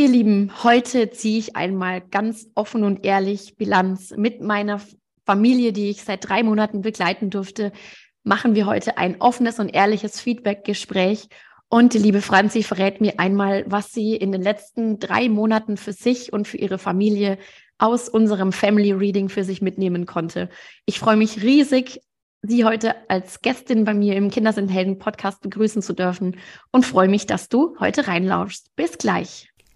Ihr Lieben, heute ziehe ich einmal ganz offen und ehrlich Bilanz mit meiner Familie, die ich seit drei Monaten begleiten durfte. Machen wir heute ein offenes und ehrliches Feedback-Gespräch. Und die liebe Franzi verrät mir einmal, was sie in den letzten drei Monaten für sich und für ihre Familie aus unserem Family Reading für sich mitnehmen konnte. Ich freue mich riesig, Sie heute als Gästin bei mir im Kinder sind Helden Podcast begrüßen zu dürfen und freue mich, dass du heute reinlauschst. Bis gleich.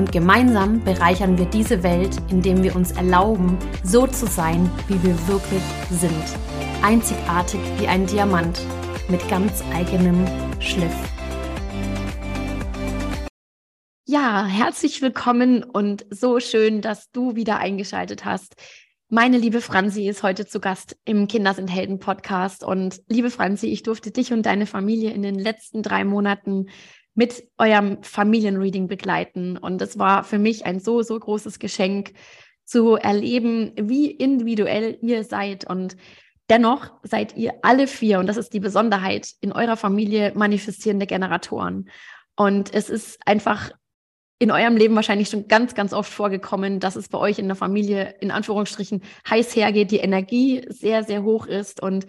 Und gemeinsam bereichern wir diese Welt, indem wir uns erlauben, so zu sein, wie wir wirklich sind. Einzigartig wie ein Diamant mit ganz eigenem Schliff. Ja, herzlich willkommen und so schön, dass du wieder eingeschaltet hast. Meine liebe Franzi ist heute zu Gast im Kinder sind Helden Podcast. Und liebe Franzi, ich durfte dich und deine Familie in den letzten drei Monaten mit eurem Familienreading begleiten. Und es war für mich ein so, so großes Geschenk zu erleben, wie individuell ihr seid. Und dennoch seid ihr alle vier, und das ist die Besonderheit, in eurer Familie manifestierende Generatoren. Und es ist einfach in eurem Leben wahrscheinlich schon ganz, ganz oft vorgekommen, dass es bei euch in der Familie in Anführungsstrichen heiß hergeht, die Energie sehr, sehr hoch ist und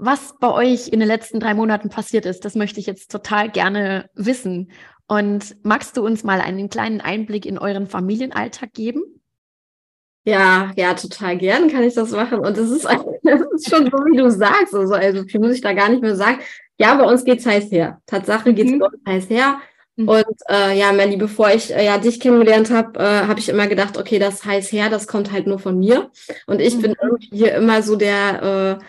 was bei euch in den letzten drei Monaten passiert ist, das möchte ich jetzt total gerne wissen. Und magst du uns mal einen kleinen Einblick in euren Familienalltag geben? Ja, ja, total gern kann ich das machen. Und es ist, das ist schon so, wie du sagst. Also, also viel muss ich da gar nicht mehr sagen. Ja, bei uns geht's heiß her. Tatsache geht's mhm. bei uns heiß her. Mhm. Und äh, ja, Melli, bevor ich äh, ja dich kennengelernt habe, äh, habe ich immer gedacht, okay, das heiß her, das kommt halt nur von mir. Und ich mhm. bin irgendwie hier immer so der äh,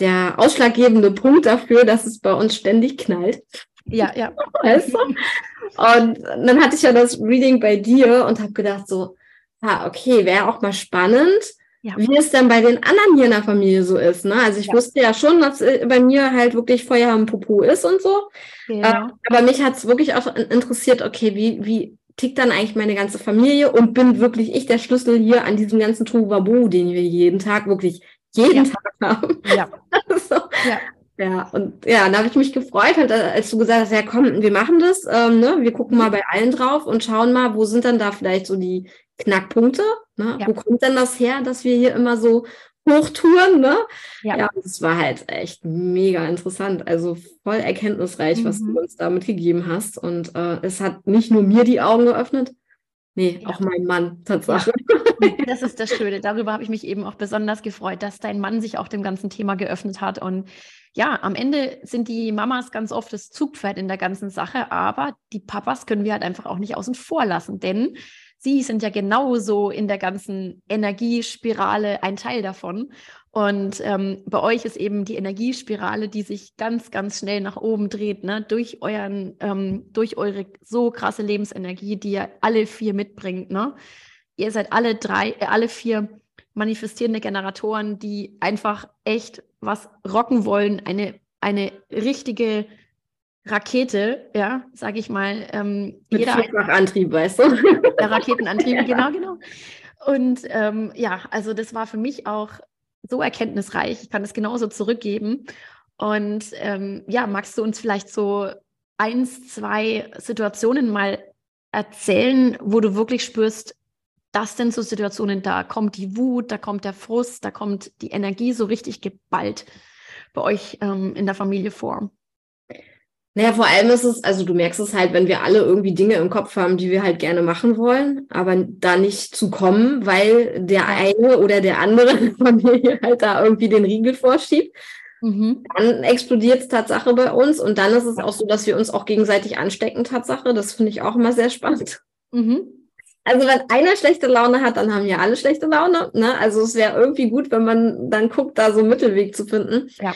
der ausschlaggebende Punkt dafür, dass es bei uns ständig knallt. Ja, ja. Weißt du? Und dann hatte ich ja das Reading bei dir und habe gedacht so, ja, okay, wäre auch mal spannend, ja. wie es dann bei den anderen hier in der Familie so ist. Ne? Also ich ja. wusste ja schon, dass äh, bei mir halt wirklich Feuer am Popo ist und so. Genau. Äh, aber mich hat es wirklich auch interessiert, okay, wie, wie tickt dann eigentlich meine ganze Familie und bin wirklich ich der Schlüssel hier an diesem ganzen Trubabu, den wir jeden Tag wirklich jeden ja. Tag haben. Ja. so. ja. Ja, und ja, da habe ich mich gefreut, halt, als du gesagt hast, ja komm, wir machen das, ähm, ne? wir gucken mal bei allen drauf und schauen mal, wo sind dann da vielleicht so die Knackpunkte, ne? Ja. wo kommt denn das her, dass wir hier immer so hochtouren, ne? Ja, ja das war halt echt mega interessant, also voll erkenntnisreich, mhm. was du mhm. uns da mitgegeben hast und äh, es hat nicht nur mir die Augen geöffnet, Nee, ja. auch mein Mann. Ja. Das ist das Schöne. Darüber habe ich mich eben auch besonders gefreut, dass dein Mann sich auch dem ganzen Thema geöffnet hat. Und ja, am Ende sind die Mamas ganz oft das Zugpferd in der ganzen Sache, aber die Papas können wir halt einfach auch nicht außen vor lassen, denn sie sind ja genauso in der ganzen Energiespirale ein Teil davon. Und ähm, bei euch ist eben die Energiespirale, die sich ganz, ganz schnell nach oben dreht, ne? durch euren, ähm, durch eure so krasse Lebensenergie, die ihr alle vier mitbringt. Ne? Ihr seid alle drei, äh, alle vier manifestierende Generatoren, die einfach echt was rocken wollen, eine, eine richtige Rakete, ja, sage ich mal. Ähm, Mit jeder Antrieb, weißt du? Der Raketenantrieb, genau, genau. Und ähm, ja, also das war für mich auch so erkenntnisreich. Ich kann es genauso zurückgeben. Und ähm, ja, magst du uns vielleicht so eins, zwei Situationen mal erzählen, wo du wirklich spürst, das sind so Situationen, da kommt die Wut, da kommt der Frust, da kommt die Energie so richtig geballt bei euch ähm, in der Familie vor? Naja, vor allem ist es, also du merkst es halt, wenn wir alle irgendwie Dinge im Kopf haben, die wir halt gerne machen wollen, aber da nicht zu kommen, weil der eine oder der andere Familie halt da irgendwie den Riegel vorschiebt. Mhm. Dann explodiert es Tatsache bei uns und dann ist es auch so, dass wir uns auch gegenseitig anstecken, Tatsache. Das finde ich auch immer sehr spannend. Mhm. Also wenn einer schlechte Laune hat, dann haben ja alle schlechte Laune. Ne? Also es wäre irgendwie gut, wenn man dann guckt, da so einen Mittelweg zu finden. Ja.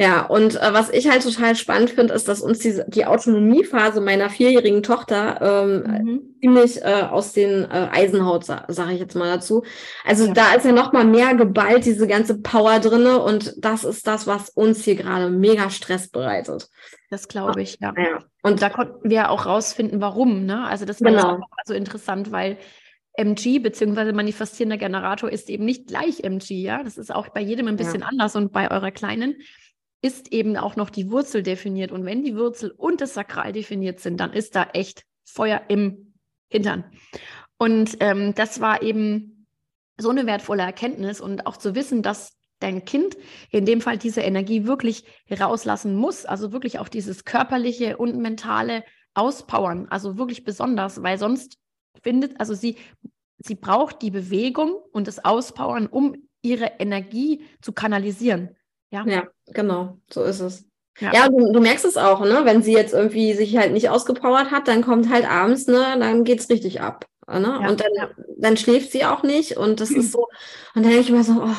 Ja, und äh, was ich halt total spannend finde, ist, dass uns diese, die Autonomiephase meiner vierjährigen Tochter ähm, mhm. ziemlich äh, aus den äh, Eisenhaut, sa sage ich jetzt mal dazu. Also ja. da ist ja noch mal mehr geballt, diese ganze Power drinne und das ist das, was uns hier gerade mega Stress bereitet. Das glaube ich, ja. ja. Und da konnten wir auch rausfinden, warum. Ne? Also das war genau. auch so interessant, weil MG bzw. manifestierender Generator ist eben nicht gleich MG, ja. Das ist auch bei jedem ein bisschen ja. anders und bei eurer Kleinen ist eben auch noch die Wurzel definiert. Und wenn die Wurzel und das Sakral definiert sind, dann ist da echt Feuer im Hintern. Und ähm, das war eben so eine wertvolle Erkenntnis und auch zu wissen, dass dein Kind in dem Fall diese Energie wirklich rauslassen muss, also wirklich auch dieses körperliche und mentale auspowern, also wirklich besonders, weil sonst findet, also sie, sie braucht die Bewegung und das Auspowern, um ihre Energie zu kanalisieren. Ja, ja genau, so ist es. Ja, ja du, du, merkst es auch, ne? Wenn sie jetzt irgendwie sich halt nicht ausgepowert hat, dann kommt halt abends, ne, dann geht es richtig ab. Ne? Ja, und dann, dann schläft sie auch nicht. Und das ist so, und dann denke ich immer so, oh,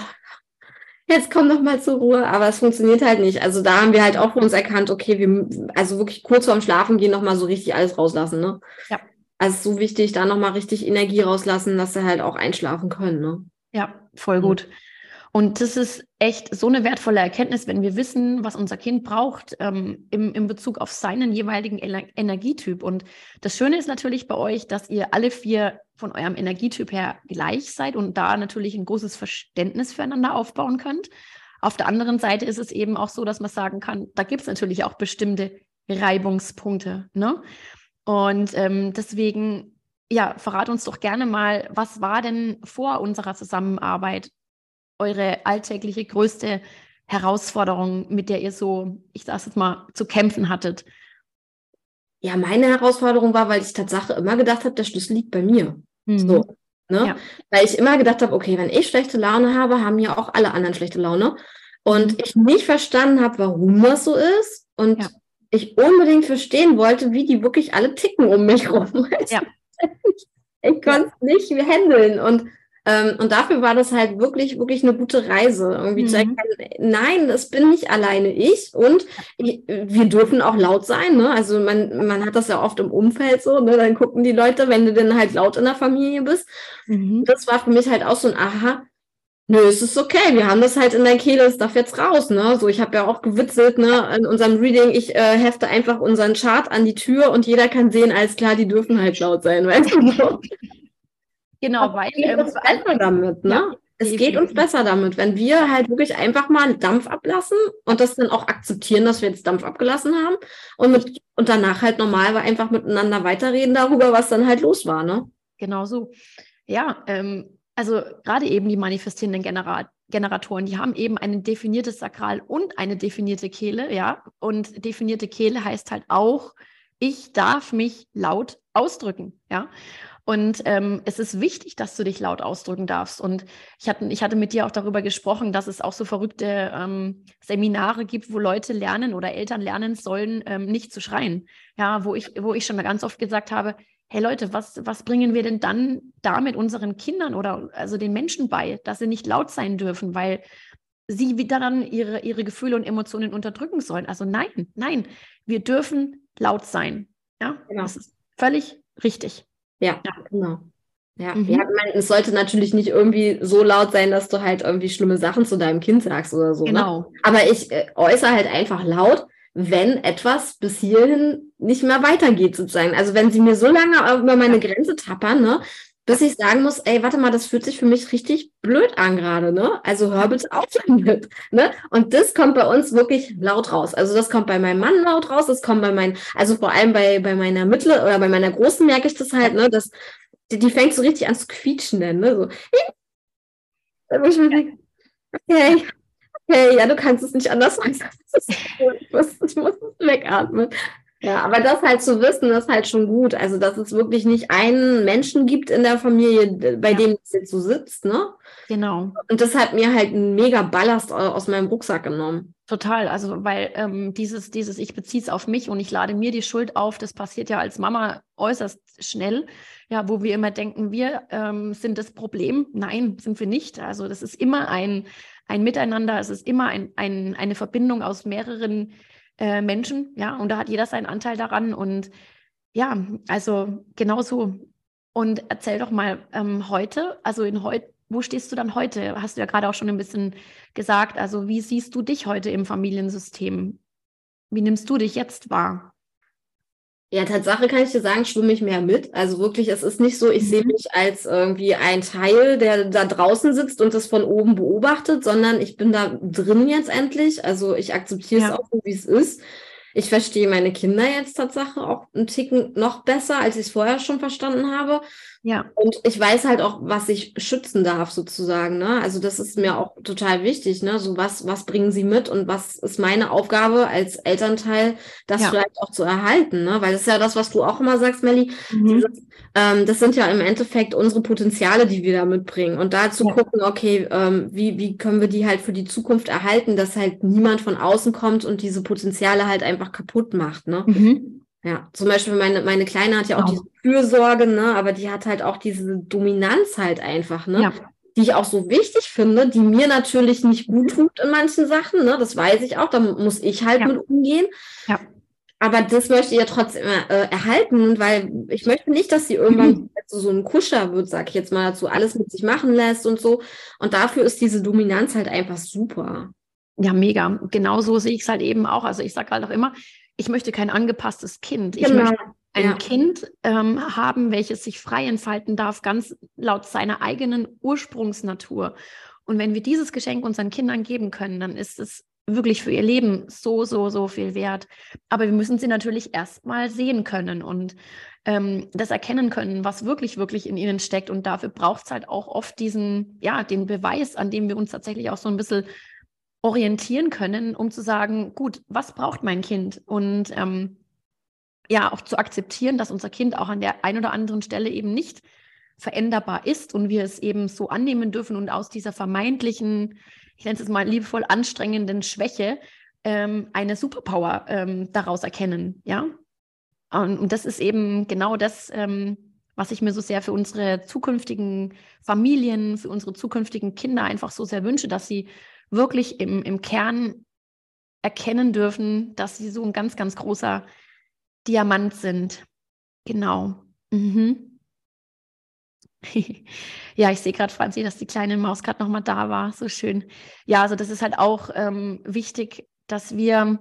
jetzt komm doch mal zur Ruhe. Aber es funktioniert halt nicht. Also da haben wir halt auch für uns erkannt, okay, wir, also wirklich kurz vorm Schlafen gehen nochmal so richtig alles rauslassen, ne? Ja. Also so wichtig, da nochmal richtig Energie rauslassen, dass sie halt auch einschlafen können, ne? Ja, voll gut. Und das ist echt so eine wertvolle Erkenntnis, wenn wir wissen, was unser Kind braucht ähm, im, im Bezug auf seinen jeweiligen Ener Energietyp. Und das Schöne ist natürlich bei euch, dass ihr alle vier von eurem Energietyp her gleich seid und da natürlich ein großes Verständnis füreinander aufbauen könnt. Auf der anderen Seite ist es eben auch so, dass man sagen kann, da gibt es natürlich auch bestimmte Reibungspunkte. Ne? Und ähm, deswegen, ja, verrat uns doch gerne mal, was war denn vor unserer Zusammenarbeit eure alltägliche größte Herausforderung, mit der ihr so, ich sage jetzt mal, zu kämpfen hattet? Ja, meine Herausforderung war, weil ich tatsächlich immer gedacht habe, der Schlüssel liegt bei mir. Mhm. So. Ne? Ja. Weil ich immer gedacht habe, okay, wenn ich schlechte Laune habe, haben ja auch alle anderen schlechte Laune. Und mhm. ich nicht verstanden habe, warum das so ist. Und ja. ich unbedingt verstehen wollte, wie die wirklich alle ticken um mich rum. Ja. ich konnte es nicht handeln. Und und dafür war das halt wirklich, wirklich eine gute Reise. Irgendwie mhm. zu erkennen, nein, das bin nicht alleine ich und ich, wir dürfen auch laut sein. Ne? Also man, man hat das ja oft im Umfeld so, ne? dann gucken die Leute, wenn du denn halt laut in der Familie bist. Mhm. Das war für mich halt auch so ein Aha, Nö, es ist okay. Wir haben das halt in der Kehle, es darf jetzt raus, ne? So, ich habe ja auch gewitzelt, ne, in unserem Reading, ich äh, hefte einfach unseren Chart an die Tür und jeder kann sehen, alles klar, die dürfen halt laut sein, weißt du? So. Genau, weil. Ähm, uns besser damit, ne? Ja, es geht uns besser damit, wenn wir halt wirklich einfach mal Dampf ablassen und das dann auch akzeptieren, dass wir jetzt Dampf abgelassen haben und, mit, und danach halt normal einfach miteinander weiterreden darüber, was dann halt los war, ne? Genau so. Ja, ähm, also gerade eben die manifestierenden Genera Generatoren, die haben eben ein definiertes Sakral und eine definierte Kehle, ja. Und definierte Kehle heißt halt auch, ich darf mich laut ausdrücken, ja. Und ähm, es ist wichtig, dass du dich laut ausdrücken darfst. Und ich hatte, ich hatte mit dir auch darüber gesprochen, dass es auch so verrückte ähm, Seminare gibt, wo Leute lernen oder Eltern lernen sollen, ähm, nicht zu schreien. Ja, wo ich, wo ich schon ganz oft gesagt habe, hey Leute, was, was bringen wir denn dann damit unseren Kindern oder also den Menschen bei, dass sie nicht laut sein dürfen, weil sie wieder dann ihre, ihre Gefühle und Emotionen unterdrücken sollen. Also nein, nein, wir dürfen laut sein. Ja, genau. das ist völlig richtig. Ja, ja. genau. Ja, mhm. ja meine, es sollte natürlich nicht irgendwie so laut sein, dass du halt irgendwie schlimme Sachen zu deinem Kind sagst oder so. Ne? Genau. Ne? Aber ich äh, äußere halt einfach laut, wenn etwas bis hierhin nicht mehr weitergeht, sozusagen. Also wenn sie mir so lange über meine Grenze tappern, ne, bis ich sagen muss, ey, warte mal, das fühlt sich für mich richtig blöd an gerade, ne? Also hör bitte auf damit, ne? Und das kommt bei uns wirklich laut raus. Also das kommt bei meinem Mann laut raus, das kommt bei meinen, also vor allem bei, bei meiner Mittel oder bei meiner Großen merke ich das halt, ne? Das, die, die fängt so richtig an zu quietschen dann, ne? So. Okay, okay, ja, du kannst es nicht anders sagen. Ich muss, muss wegatmen. Ja, aber das halt zu wissen, ist halt schon gut. Also, dass es wirklich nicht einen Menschen gibt in der Familie, bei ja. dem es jetzt so sitzt, ne? Genau. Und das hat mir halt einen mega Ballast aus meinem Rucksack genommen. Total, also weil ähm, dieses, dieses, ich beziehe es auf mich und ich lade mir die Schuld auf, das passiert ja als Mama äußerst schnell, ja, wo wir immer denken, wir ähm, sind das Problem. Nein, sind wir nicht. Also das ist immer ein, ein Miteinander, es ist immer ein, ein, eine Verbindung aus mehreren äh, Menschen, ja, und da hat jeder seinen Anteil daran und ja, also genau so. Und erzähl doch mal ähm, heute, also in heute, wo stehst du dann heute? Hast du ja gerade auch schon ein bisschen gesagt. Also wie siehst du dich heute im Familiensystem? Wie nimmst du dich jetzt wahr? Ja, Tatsache kann ich dir sagen, schwimme ich mehr mit. Also wirklich, es ist nicht so, ich sehe mhm. mich als irgendwie ein Teil, der da draußen sitzt und das von oben beobachtet, sondern ich bin da drin jetzt endlich. Also ich akzeptiere ja. es auch so, wie es ist. Ich verstehe meine Kinder jetzt Tatsache auch einen Ticken noch besser, als ich es vorher schon verstanden habe. Ja. Und ich weiß halt auch, was ich schützen darf, sozusagen. Ne? Also das ist mir auch total wichtig. Ne? So was, was bringen sie mit und was ist meine Aufgabe als Elternteil, das ja. vielleicht auch zu erhalten. Ne? Weil das ist ja das, was du auch immer sagst, Melli. Mhm. ähm, das sind ja im Endeffekt unsere Potenziale, die wir da mitbringen. Und da zu ja. gucken, okay, ähm, wie, wie können wir die halt für die Zukunft erhalten, dass halt niemand von außen kommt und diese Potenziale halt einfach kaputt macht. Ne? Mhm. Ja, zum Beispiel meine, meine Kleine hat ja auch genau. diese Fürsorge, ne, aber die hat halt auch diese Dominanz halt einfach, ne? Ja. Die ich auch so wichtig finde, die mir natürlich nicht gut tut in manchen Sachen, ne? Das weiß ich auch, da muss ich halt ja. mit umgehen. Ja. Aber das möchte ich ja trotzdem äh, erhalten, weil ich möchte nicht, dass sie irgendwann mhm. so, so ein Kuscher wird, sag ich jetzt mal dazu, alles mit sich machen lässt und so. Und dafür ist diese Dominanz halt einfach super. Ja, mega. Genauso sehe ich es halt eben auch. Also ich sage halt auch immer, ich möchte kein angepasstes Kind. Ich genau. möchte ein ja. Kind ähm, haben, welches sich frei entfalten darf, ganz laut seiner eigenen Ursprungsnatur. Und wenn wir dieses Geschenk unseren Kindern geben können, dann ist es wirklich für ihr Leben so, so, so viel wert. Aber wir müssen sie natürlich erstmal sehen können und ähm, das erkennen können, was wirklich, wirklich in ihnen steckt. Und dafür braucht es halt auch oft diesen, ja, den Beweis, an dem wir uns tatsächlich auch so ein bisschen orientieren können, um zu sagen, gut, was braucht mein Kind? Und ähm, ja, auch zu akzeptieren, dass unser Kind auch an der einen oder anderen Stelle eben nicht veränderbar ist und wir es eben so annehmen dürfen und aus dieser vermeintlichen, ich nenne es mal liebevoll anstrengenden Schwäche ähm, eine Superpower ähm, daraus erkennen, ja. Und, und, das ist eben genau das, ähm, was ich mir so sehr für unsere zukünftigen Familien, für unsere zukünftigen Kinder einfach so sehr wünsche, dass sie wirklich im, im Kern erkennen dürfen, dass sie so ein ganz, ganz großer Diamant sind. Genau. Mhm. ja, ich sehe gerade, Franzi, dass die kleine Maus gerade nochmal da war. So schön. Ja, also das ist halt auch ähm, wichtig, dass wir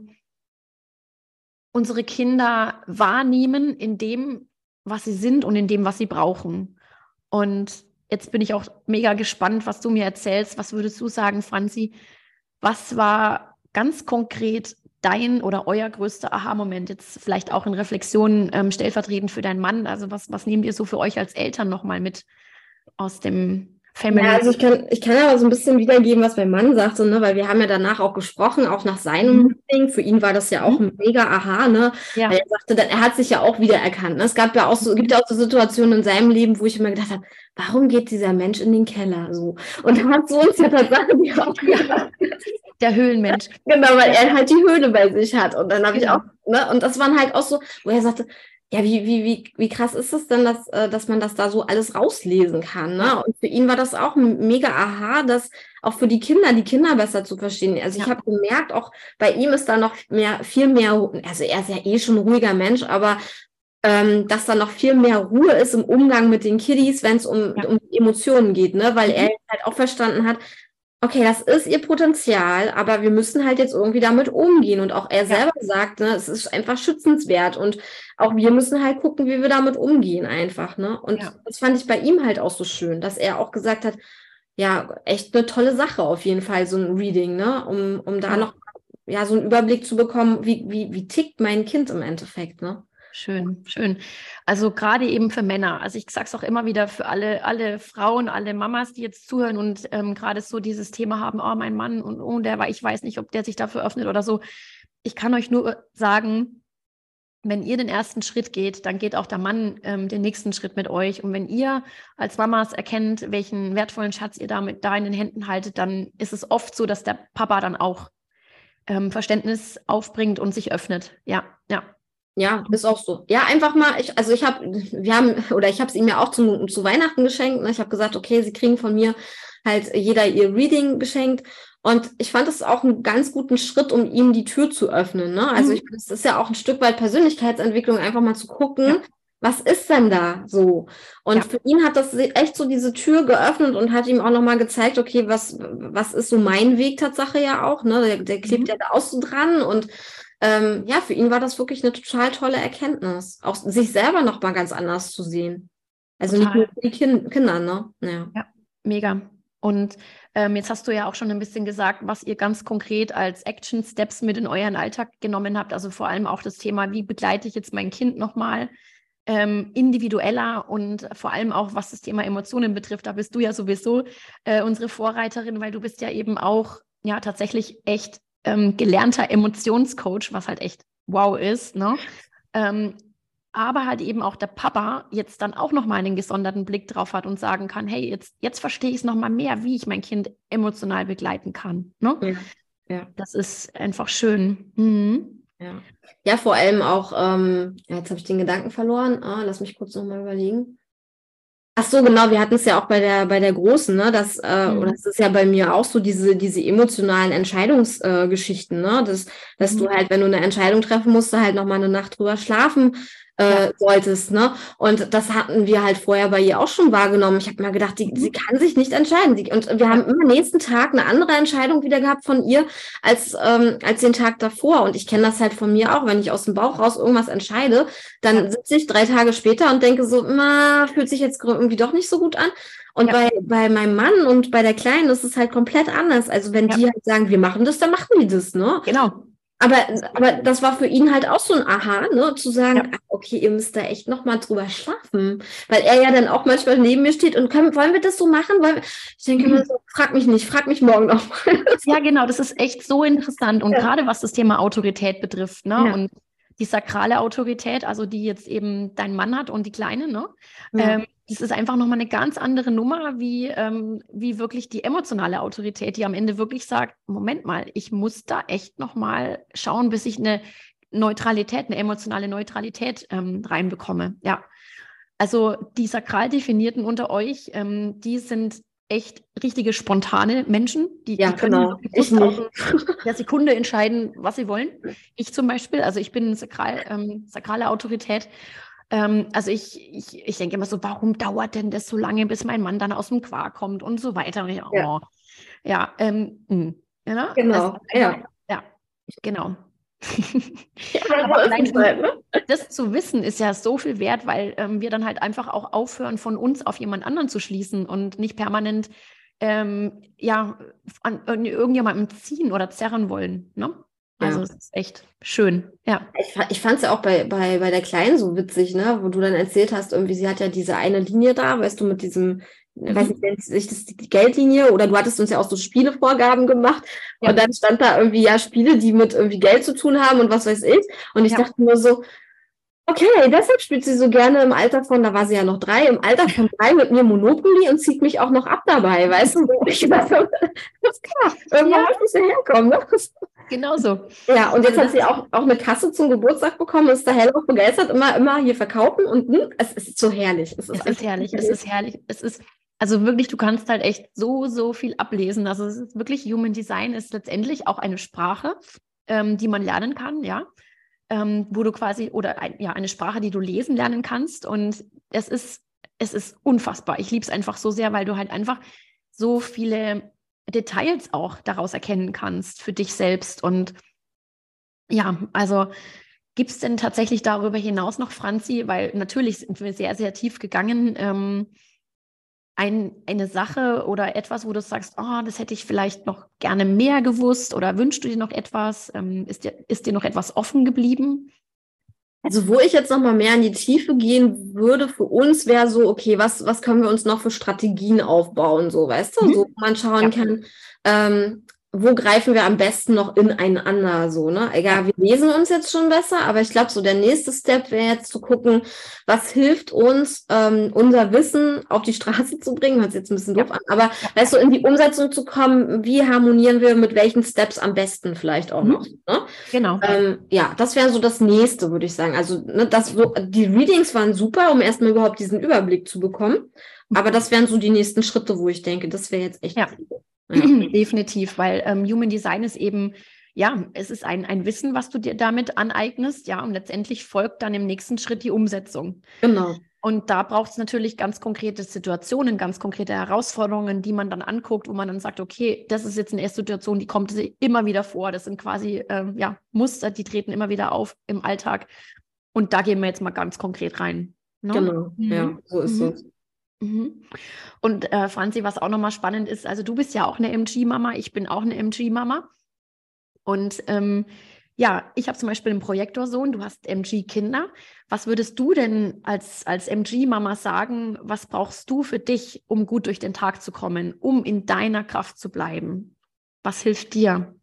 unsere Kinder wahrnehmen in dem, was sie sind und in dem, was sie brauchen. Und jetzt bin ich auch mega gespannt, was du mir erzählst. Was würdest du sagen, Franzi? Was war ganz konkret dein oder euer größter Aha-Moment? Jetzt vielleicht auch in Reflexion ähm, stellvertretend für deinen Mann. Also was, was nehmt ihr so für euch als Eltern nochmal mit aus dem Family. Ja, also ich kann, ich kann aber so ein bisschen wiedergeben, was mein Mann sagte, ne, weil wir haben ja danach auch gesprochen, auch nach seinem mhm. Meeting. Für ihn war das ja auch mhm. ein mega Aha, ne? Ja. Weil er sagte, er hat sich ja auch wiedererkannt. Ne? Es gab ja auch so, gibt ja auch so Situationen in seinem Leben, wo ich immer gedacht habe, warum geht dieser Mensch in den Keller so? Und er hat so uns ja tatsächlich auch gesagt. Der Höhlenmensch. Genau, weil er halt die Höhle bei sich hat. Und dann habe genau. ich auch, ne, und das waren halt auch so, wo er sagte, ja, wie, wie, wie, wie krass ist es denn, dass, äh, dass man das da so alles rauslesen kann? Ne? Und für ihn war das auch ein mega Aha, das auch für die Kinder, die Kinder besser zu verstehen. Also ja. ich habe gemerkt, auch bei ihm ist da noch mehr, viel mehr, also er ist ja eh schon ein ruhiger Mensch, aber ähm, dass da noch viel mehr Ruhe ist im Umgang mit den Kiddies, wenn es um, ja. um Emotionen geht, ne? Weil mhm. er halt auch verstanden hat, okay, das ist ihr Potenzial, aber wir müssen halt jetzt irgendwie damit umgehen. Und auch er selber sagt, ne, es ist einfach schützenswert. Und auch wir müssen halt gucken, wie wir damit umgehen einfach. Ne? Und ja. das fand ich bei ihm halt auch so schön, dass er auch gesagt hat, ja, echt eine tolle Sache auf jeden Fall, so ein Reading, ne? Um, um da ja. noch ja, so einen Überblick zu bekommen, wie, wie, wie tickt mein Kind im Endeffekt, ne? Schön, schön. Also gerade eben für Männer. Also ich sage es auch immer wieder für alle, alle Frauen, alle Mamas, die jetzt zuhören und ähm, gerade so dieses Thema haben, oh, mein Mann und oh, der war, ich weiß nicht, ob der sich dafür öffnet oder so. Ich kann euch nur sagen, wenn ihr den ersten Schritt geht, dann geht auch der Mann ähm, den nächsten Schritt mit euch. Und wenn ihr als Mamas erkennt, welchen wertvollen Schatz ihr damit da in den Händen haltet, dann ist es oft so, dass der Papa dann auch ähm, Verständnis aufbringt und sich öffnet. Ja, ja. Ja, ist auch so. Ja, einfach mal, ich, also ich habe, wir haben, oder ich habe es ihm ja auch zu, zu Weihnachten geschenkt. Ne? Ich habe gesagt, okay, sie kriegen von mir halt jeder ihr Reading geschenkt. Und ich fand es auch einen ganz guten Schritt, um ihm die Tür zu öffnen. Ne? Also mhm. ich, es ist ja auch ein Stück weit Persönlichkeitsentwicklung, einfach mal zu gucken, ja. was ist denn da so? Und ja. für ihn hat das echt so diese Tür geöffnet und hat ihm auch nochmal gezeigt, okay, was, was ist so mein Weg Tatsache ja auch, ne? Der, der klebt mhm. ja da auch so dran und ähm, ja, für ihn war das wirklich eine total tolle Erkenntnis, auch sich selber nochmal ganz anders zu sehen. Also total. nicht nur für die kind Kinder, ne? Ja. ja, mega. Und ähm, jetzt hast du ja auch schon ein bisschen gesagt, was ihr ganz konkret als Action Steps mit in euren Alltag genommen habt. Also vor allem auch das Thema, wie begleite ich jetzt mein Kind nochmal ähm, individueller und vor allem auch, was das Thema Emotionen betrifft. Da bist du ja sowieso äh, unsere Vorreiterin, weil du bist ja eben auch ja tatsächlich echt ähm, gelernter Emotionscoach, was halt echt wow ist. Ne? Ähm, aber halt eben auch der Papa jetzt dann auch nochmal einen gesonderten Blick drauf hat und sagen kann, hey, jetzt, jetzt verstehe ich es nochmal mehr, wie ich mein Kind emotional begleiten kann. Ne? Ja, ja. Das ist einfach schön. Mhm. Ja. ja, vor allem auch, ähm, jetzt habe ich den Gedanken verloren, ah, lass mich kurz nochmal überlegen. Ach so, genau, wir hatten es ja auch bei der, bei der Großen, ne? Das, äh, mhm. oder das ist ja bei mir auch so, diese, diese emotionalen Entscheidungsgeschichten, äh, ne? Das, dass mhm. du halt, wenn du eine Entscheidung treffen musst, halt nochmal eine Nacht drüber schlafen äh, solltest. Ne? Und das hatten wir halt vorher bei ihr auch schon wahrgenommen. Ich habe mir gedacht, die, mhm. sie kann sich nicht entscheiden. Sie, und wir haben immer nächsten Tag eine andere Entscheidung wieder gehabt von ihr als, ähm, als den Tag davor. Und ich kenne das halt von mir auch, wenn ich aus dem Bauch raus irgendwas entscheide, dann sitze ich drei Tage später und denke so, na, fühlt sich jetzt irgendwie doch nicht so gut an. Und ja. bei, bei meinem Mann und bei der Kleinen ist es halt komplett anders. Also wenn ja. die halt sagen, wir machen das, dann machen die das, ne? Genau. Aber, aber das war für ihn halt auch so ein Aha, ne, zu sagen, ja. Ah, okay, ihr müsst da echt nochmal drüber schlafen. Weil er ja dann auch manchmal neben mir steht und können, wollen wir das so machen? Weil ich denke mhm. immer so, frag mich nicht, frag mich morgen nochmal. ja, genau, das ist echt so interessant. Und ja. gerade was das Thema Autorität betrifft, ne? Ja. Und die sakrale Autorität, also die jetzt eben dein Mann hat und die Kleine, ne? Ähm, das ist einfach nochmal eine ganz andere Nummer, wie, ähm, wie wirklich die emotionale Autorität, die am Ende wirklich sagt, Moment mal, ich muss da echt nochmal schauen, bis ich eine Neutralität, eine emotionale Neutralität ähm, reinbekomme. Ja. Also die sakral definierten unter euch, ähm, die sind echt richtige spontane Menschen, die, ja, die können genau. der Sekunde entscheiden, was sie wollen. Ich zum Beispiel, also ich bin sakral, ähm, sakrale Autorität. Ähm, also ich, ich, ich denke immer so, warum dauert denn das so lange, bis mein Mann dann aus dem Quark kommt und so weiter. Und ich, oh, ja, ja, ähm, mh, hm, ja genau. Also, ja. ja, genau. ja, halt, ne? das zu wissen ist ja so viel wert, weil ähm, wir dann halt einfach auch aufhören, von uns auf jemand anderen zu schließen und nicht permanent ähm, ja, an, an irgendjemandem ziehen oder zerren wollen. Ne? Also es ist echt schön, ja. Ich, ich fand es ja auch bei, bei, bei der Kleinen so witzig, ne, wo du dann erzählt hast, irgendwie, sie hat ja diese eine Linie da, weißt du, mit diesem, mhm. weiß nicht, nennt sich das die Geldlinie oder du hattest uns ja auch so Spielevorgaben gemacht ja. und dann stand da irgendwie, ja, Spiele, die mit irgendwie Geld zu tun haben und was weiß ich. Und ich ja. dachte nur so, Okay, deshalb spielt sie so gerne im Alter von, da war sie ja noch drei, im Alter von drei mit mir Monopoly und zieht mich auch noch ab dabei, weißt du? Ich weiß, das ist klar, irgendwann ja. muss ich herkommen. Ne? Genau so. Ja, und jetzt hat sie auch, auch eine Kasse zum Geburtstag bekommen, ist da hellauf begeistert, immer, immer hier verkaufen und hm, es ist so herrlich. Es ist, es ist herrlich, es ist herrlich. Es ist, also wirklich, du kannst halt echt so, so viel ablesen. Also es ist wirklich, Human Design ist letztendlich auch eine Sprache, ähm, die man lernen kann, ja ähm, wo du quasi, oder ein, ja, eine Sprache, die du lesen lernen kannst. Und es ist, es ist unfassbar. Ich liebe es einfach so sehr, weil du halt einfach so viele Details auch daraus erkennen kannst für dich selbst. Und ja, also gibt es denn tatsächlich darüber hinaus noch, Franzi, weil natürlich sind wir sehr, sehr tief gegangen, ähm, ein, eine Sache oder etwas, wo du sagst, oh, das hätte ich vielleicht noch gerne mehr gewusst oder wünschst du dir noch etwas? Ähm, ist, dir, ist dir noch etwas offen geblieben? Also wo ich jetzt noch mal mehr in die Tiefe gehen würde für uns wäre so, okay, was, was können wir uns noch für Strategien aufbauen, so, weißt du, mhm. so, wo man schauen ja. kann, ähm, wo greifen wir am besten noch ineinander so, ne? Egal, wir lesen uns jetzt schon besser, aber ich glaube, so der nächste Step wäre jetzt zu gucken, was hilft uns, ähm, unser Wissen auf die Straße zu bringen, hört sich jetzt ein bisschen doof an, aber weißt du, in die Umsetzung zu kommen, wie harmonieren wir mit welchen Steps am besten vielleicht auch mhm. noch, ne? Genau. Ähm, ja, das wäre so das nächste, würde ich sagen. Also, ne, das so, die Readings waren super, um erstmal überhaupt diesen Überblick zu bekommen. Aber das wären so die nächsten Schritte, wo ich denke, das wäre jetzt echt ja. Ja. Definitiv, weil ähm, Human Design ist eben, ja, es ist ein, ein Wissen, was du dir damit aneignest, ja, und letztendlich folgt dann im nächsten Schritt die Umsetzung. Genau. Und da braucht es natürlich ganz konkrete Situationen, ganz konkrete Herausforderungen, die man dann anguckt, wo man dann sagt, okay, das ist jetzt eine Situation, die kommt immer wieder vor. Das sind quasi ähm, ja, Muster, die treten immer wieder auf im Alltag. Und da gehen wir jetzt mal ganz konkret rein. Ne? Genau, mhm. ja, so ist mhm. es. Mhm. Und äh, Franzi, was auch nochmal spannend ist, also du bist ja auch eine MG-Mama, ich bin auch eine MG-Mama. Und ähm, ja, ich habe zum Beispiel einen Projektorsohn, du hast MG-Kinder. Was würdest du denn als, als MG-Mama sagen, was brauchst du für dich, um gut durch den Tag zu kommen, um in deiner Kraft zu bleiben? Was hilft dir?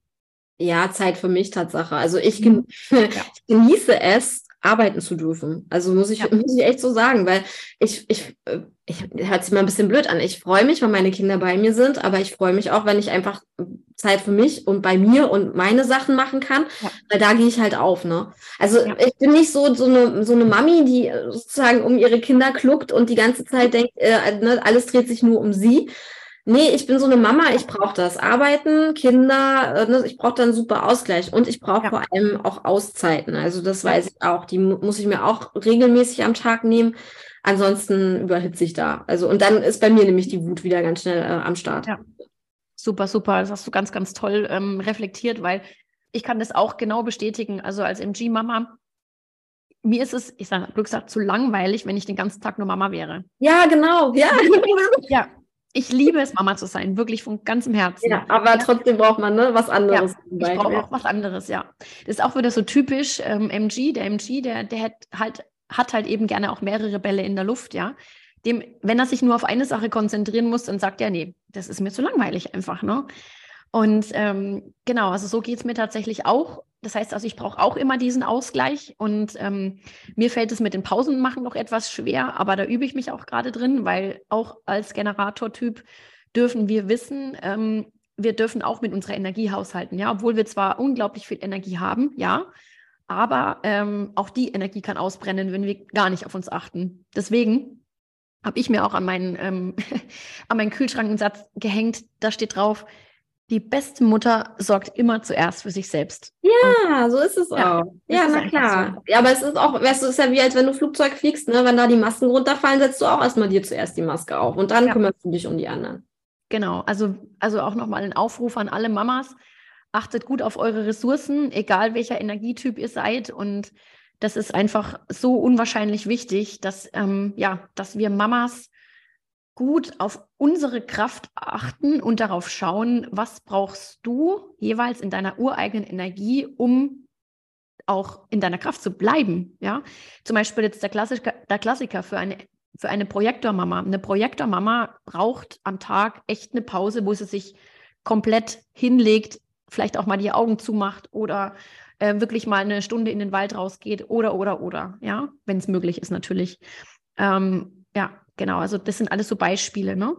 Ja, Zeit für mich Tatsache. Also ich, gen ja. ich genieße es, arbeiten zu dürfen. Also muss ich, ja. muss ich echt so sagen, weil ich, ich, äh, ich hört sich mal ein bisschen blöd an. Ich freue mich, wenn meine Kinder bei mir sind, aber ich freue mich auch, wenn ich einfach Zeit für mich und bei mir und meine Sachen machen kann, ja. weil da gehe ich halt auf, ne? Also ja. ich bin nicht so, so eine, so eine Mami, die sozusagen um ihre Kinder kluckt und die ganze Zeit denkt, äh, ne, alles dreht sich nur um sie, Nee, ich bin so eine Mama, ich brauche das. Arbeiten, Kinder, äh, ne, ich brauche dann super Ausgleich und ich brauche ja. vor allem auch Auszeiten. Also das weiß ich auch. Die muss ich mir auch regelmäßig am Tag nehmen. Ansonsten überhitze ich da. Also und dann ist bei mir nämlich die Wut wieder ganz schnell äh, am Start. Ja. Super, super. Das hast du ganz, ganz toll ähm, reflektiert, weil ich kann das auch genau bestätigen. Also als MG-Mama mir ist es, ich sage Glück gesagt, zu langweilig, wenn ich den ganzen Tag nur Mama wäre. Ja, genau. Ja. ja, ich liebe es, Mama zu sein, wirklich von ganzem Herzen. Ja, aber ja. trotzdem braucht man ne, was anderes. Ja, ich brauche auch was anderes, ja. Das ist auch wieder so typisch ähm, MG. Der MG, der, der hat halt, hat halt eben gerne auch mehrere Bälle in der Luft, ja. Dem, wenn er sich nur auf eine Sache konzentrieren muss, dann sagt er, nee, das ist mir zu langweilig einfach, ne? Und ähm, genau, also so geht es mir tatsächlich auch. Das heißt also, ich brauche auch immer diesen Ausgleich und ähm, mir fällt es mit den Pausen machen noch etwas schwer, aber da übe ich mich auch gerade drin, weil auch als Generatortyp dürfen wir wissen, ähm, wir dürfen auch mit unserer Energie haushalten, ja, obwohl wir zwar unglaublich viel Energie haben, ja, aber ähm, auch die Energie kann ausbrennen, wenn wir gar nicht auf uns achten. Deswegen habe ich mir auch an meinen, ähm, an meinen Kühlschrank einen Satz gehängt, da steht drauf, die beste Mutter sorgt immer zuerst für sich selbst. Ja, so ist es ja, auch. Ja, na klar. So. Ja, aber es ist auch, weißt du, es ist ja wie, als wenn du Flugzeug fliegst, ne? Wenn da die Masken runterfallen, setzt du auch erstmal dir zuerst die Maske auf und dann ja. kümmerst du dich um die anderen. Genau, also, also auch nochmal ein Aufruf an alle Mamas. Achtet gut auf eure Ressourcen, egal welcher Energietyp ihr seid. Und das ist einfach so unwahrscheinlich wichtig, dass, ähm, ja, dass wir Mamas gut auf unsere Kraft achten und darauf schauen, was brauchst du jeweils in deiner ureigenen Energie, um auch in deiner Kraft zu bleiben. Ja, zum Beispiel jetzt der Klassiker, der Klassiker für eine für eine Projektormama. Eine Projektormama braucht am Tag echt eine Pause, wo sie sich komplett hinlegt, vielleicht auch mal die Augen zumacht oder äh, wirklich mal eine Stunde in den Wald rausgeht oder oder oder ja, wenn es möglich ist natürlich. Ähm, ja, genau, also das sind alles so Beispiele, ne?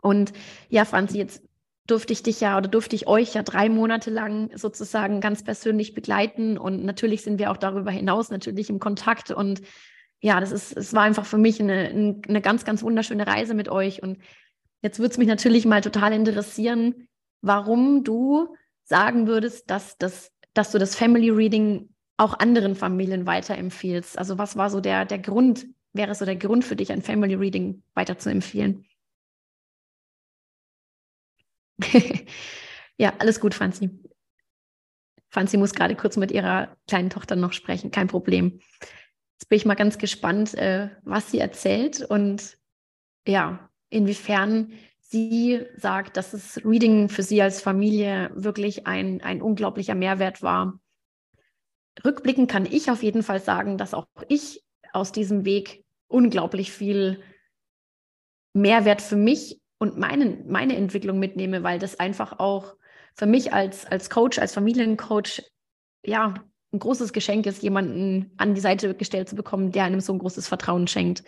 Und ja, Franzi, jetzt durfte ich dich ja oder durfte ich euch ja drei Monate lang sozusagen ganz persönlich begleiten. Und natürlich sind wir auch darüber hinaus natürlich im Kontakt. Und ja, das ist, es war einfach für mich eine, eine ganz, ganz wunderschöne Reise mit euch. Und jetzt würde es mich natürlich mal total interessieren, warum du sagen würdest, dass, das, dass du das Family Reading auch anderen Familien weiterempfiehlst. Also was war so der, der Grund, wäre so der Grund für dich, ein Family Reading weiter zu empfehlen? ja, alles gut, Franzi. Franzi muss gerade kurz mit ihrer kleinen Tochter noch sprechen, kein Problem. Jetzt bin ich mal ganz gespannt, äh, was sie erzählt und ja, inwiefern sie sagt, dass das Reading für sie als Familie wirklich ein, ein unglaublicher Mehrwert war. Rückblickend kann ich auf jeden Fall sagen, dass auch ich aus diesem Weg unglaublich viel Mehrwert für mich und meine, meine Entwicklung mitnehme, weil das einfach auch für mich als, als Coach, als Familiencoach, ja, ein großes Geschenk ist, jemanden an die Seite gestellt zu bekommen, der einem so ein großes Vertrauen schenkt.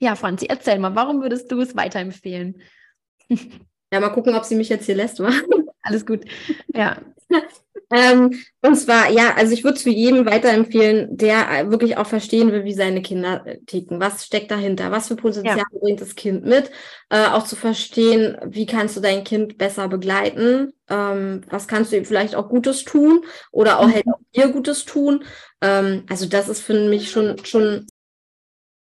Ja, Franzi, erzähl mal, warum würdest du es weiterempfehlen? Ja, mal gucken, ob sie mich jetzt hier lässt, wa? Alles gut. Ja. Ähm, und zwar, ja, also ich würde es für jeden weiterempfehlen, der äh, wirklich auch verstehen will, wie seine Kinder äh, ticken. Was steckt dahinter? Was für Potenzial ja. bringt das Kind mit? Äh, auch zu verstehen, wie kannst du dein Kind besser begleiten? Ähm, was kannst du ihm vielleicht auch Gutes tun oder auch mhm. halt auch dir Gutes tun? Ähm, also das ist für mich schon, schon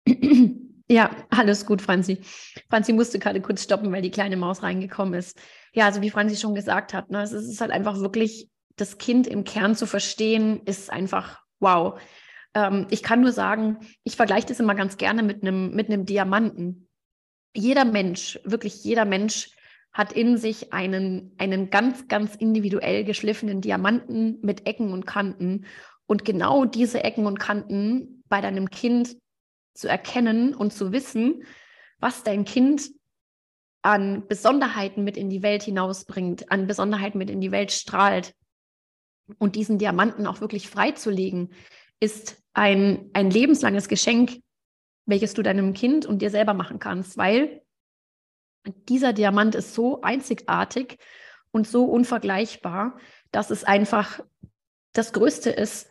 ja, alles gut, Franzi. Franzi musste gerade kurz stoppen, weil die kleine Maus reingekommen ist. Ja, also wie Franzi schon gesagt hat, ne, es ist halt einfach wirklich, das Kind im Kern zu verstehen, ist einfach wow. Ähm, ich kann nur sagen, ich vergleiche das immer ganz gerne mit einem mit Diamanten. Jeder Mensch, wirklich jeder Mensch hat in sich einen, einen ganz, ganz individuell geschliffenen Diamanten mit Ecken und Kanten. Und genau diese Ecken und Kanten bei deinem Kind zu erkennen und zu wissen, was dein Kind an Besonderheiten mit in die Welt hinausbringt, an Besonderheiten mit in die Welt strahlt und diesen Diamanten auch wirklich freizulegen, ist ein, ein lebenslanges Geschenk, welches du deinem Kind und dir selber machen kannst, weil dieser Diamant ist so einzigartig und so unvergleichbar, dass es einfach das Größte ist,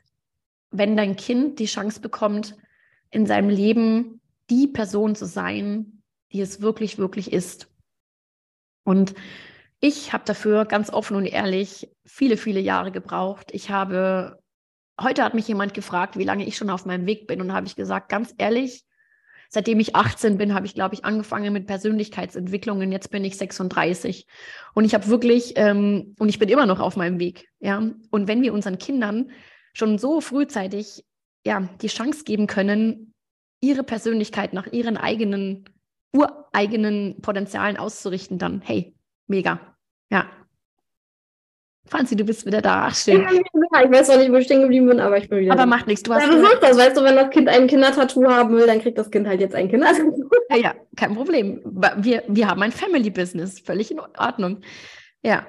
wenn dein Kind die Chance bekommt, in seinem Leben die Person zu sein, die es wirklich, wirklich ist. Und ich habe dafür ganz offen und ehrlich viele, viele Jahre gebraucht. Ich habe, heute hat mich jemand gefragt, wie lange ich schon auf meinem Weg bin. Und habe ich gesagt, ganz ehrlich, seitdem ich 18 bin, habe ich, glaube ich, angefangen mit Persönlichkeitsentwicklung und jetzt bin ich 36. Und ich habe wirklich, ähm, und ich bin immer noch auf meinem Weg. Ja. Und wenn wir unseren Kindern schon so frühzeitig ja, die Chance geben können, ihre Persönlichkeit nach ihren eigenen, ureigenen Potenzialen auszurichten, dann hey, mega. Ja. Franzi, du bist wieder da. Ach, schön. Ja, ich weiß auch nicht, wo ich stehen geblieben bin, aber ich bin wieder Aber da. macht nichts. Du hast ja, du sagst das. Weißt du, wenn das Kind ein Kindertattoo haben will, dann kriegt das Kind halt jetzt ein Kindertattoo. Ja, ja, kein Problem. Wir, wir haben ein Family-Business. Völlig in Ordnung. Ja,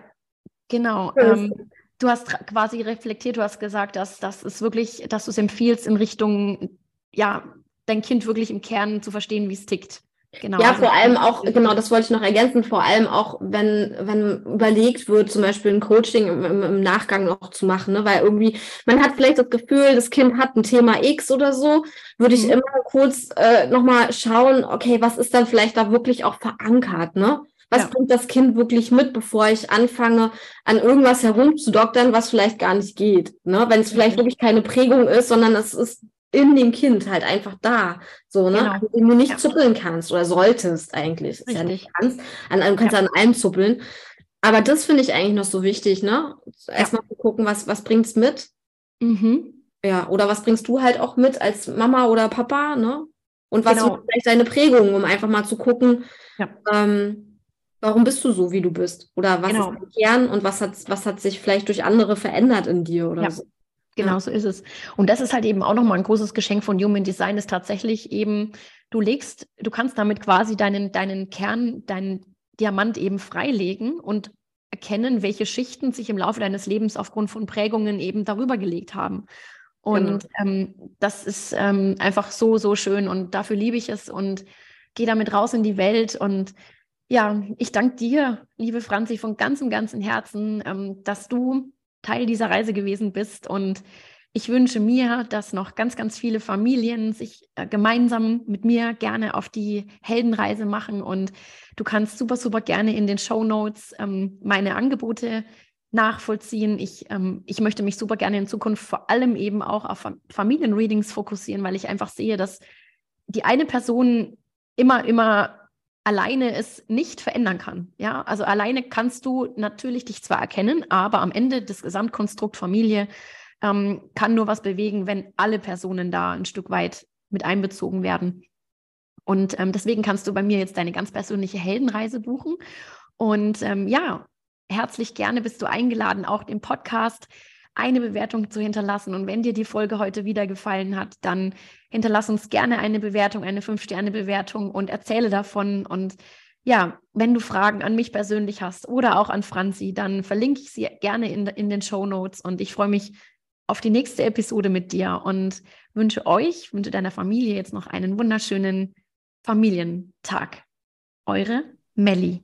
genau. Ähm, du hast quasi reflektiert, du hast gesagt, dass das ist wirklich, dass du es empfiehlst in Richtung, ja, dein Kind wirklich im Kern zu verstehen, wie es tickt. Genau. Ja, also vor allem auch, genau, das wollte ich noch ergänzen, vor allem auch, wenn, wenn überlegt wird, zum Beispiel ein Coaching im, im, im Nachgang noch zu machen, ne? weil irgendwie, man hat vielleicht das Gefühl, das Kind hat ein Thema X oder so, würde ich mhm. immer kurz äh, nochmal schauen, okay, was ist dann vielleicht da wirklich auch verankert, ne? Was ja. bringt das Kind wirklich mit, bevor ich anfange, an irgendwas herumzudoktern, was vielleicht gar nicht geht? Ne? Wenn es vielleicht wirklich keine Prägung ist, sondern es ist in dem Kind halt einfach da, so, ne? Genau. An dem du nicht ja. zuppeln kannst oder solltest eigentlich. Ist ja nicht kannst. An, du kannst ja. an allem zuppeln. Aber das finde ich eigentlich noch so wichtig, ne? Erstmal ja. gucken, was, was bringt's mit? Mhm. Ja, oder was bringst du halt auch mit als Mama oder Papa, ne? Und was genau. vielleicht deine Prägung, um einfach mal zu gucken, ja. ähm, warum bist du so, wie du bist? Oder was genau. ist dein Kern und was hat, was hat sich vielleicht durch andere verändert in dir oder ja. so? Genau ja. so ist es. Und das ist halt eben auch nochmal ein großes Geschenk von Human Design, ist tatsächlich eben, du legst, du kannst damit quasi deinen, deinen Kern, deinen Diamant eben freilegen und erkennen, welche Schichten sich im Laufe deines Lebens aufgrund von Prägungen eben darüber gelegt haben. Und genau. ähm, das ist ähm, einfach so, so schön und dafür liebe ich es und gehe damit raus in die Welt. Und ja, ich danke dir, liebe Franzi, von ganzem, ganzem Herzen, ähm, dass du Teil dieser Reise gewesen bist. Und ich wünsche mir, dass noch ganz, ganz viele Familien sich äh, gemeinsam mit mir gerne auf die Heldenreise machen. Und du kannst super, super gerne in den Show Notes ähm, meine Angebote nachvollziehen. Ich, ähm, ich möchte mich super gerne in Zukunft vor allem eben auch auf Familienreadings fokussieren, weil ich einfach sehe, dass die eine Person immer, immer alleine es nicht verändern kann. Ja, also alleine kannst du natürlich dich zwar erkennen, aber am Ende das Gesamtkonstrukt Familie ähm, kann nur was bewegen, wenn alle Personen da ein Stück weit mit einbezogen werden. Und ähm, deswegen kannst du bei mir jetzt deine ganz persönliche Heldenreise buchen. Und ähm, ja, herzlich gerne bist du eingeladen, auch den Podcast eine Bewertung zu hinterlassen. Und wenn dir die Folge heute wieder gefallen hat, dann hinterlass uns gerne eine Bewertung, eine Fünf-Sterne-Bewertung und erzähle davon. Und ja, wenn du Fragen an mich persönlich hast oder auch an Franzi, dann verlinke ich sie gerne in, in den Show Notes. Und ich freue mich auf die nächste Episode mit dir und wünsche euch, wünsche deiner Familie jetzt noch einen wunderschönen Familientag. Eure Melli.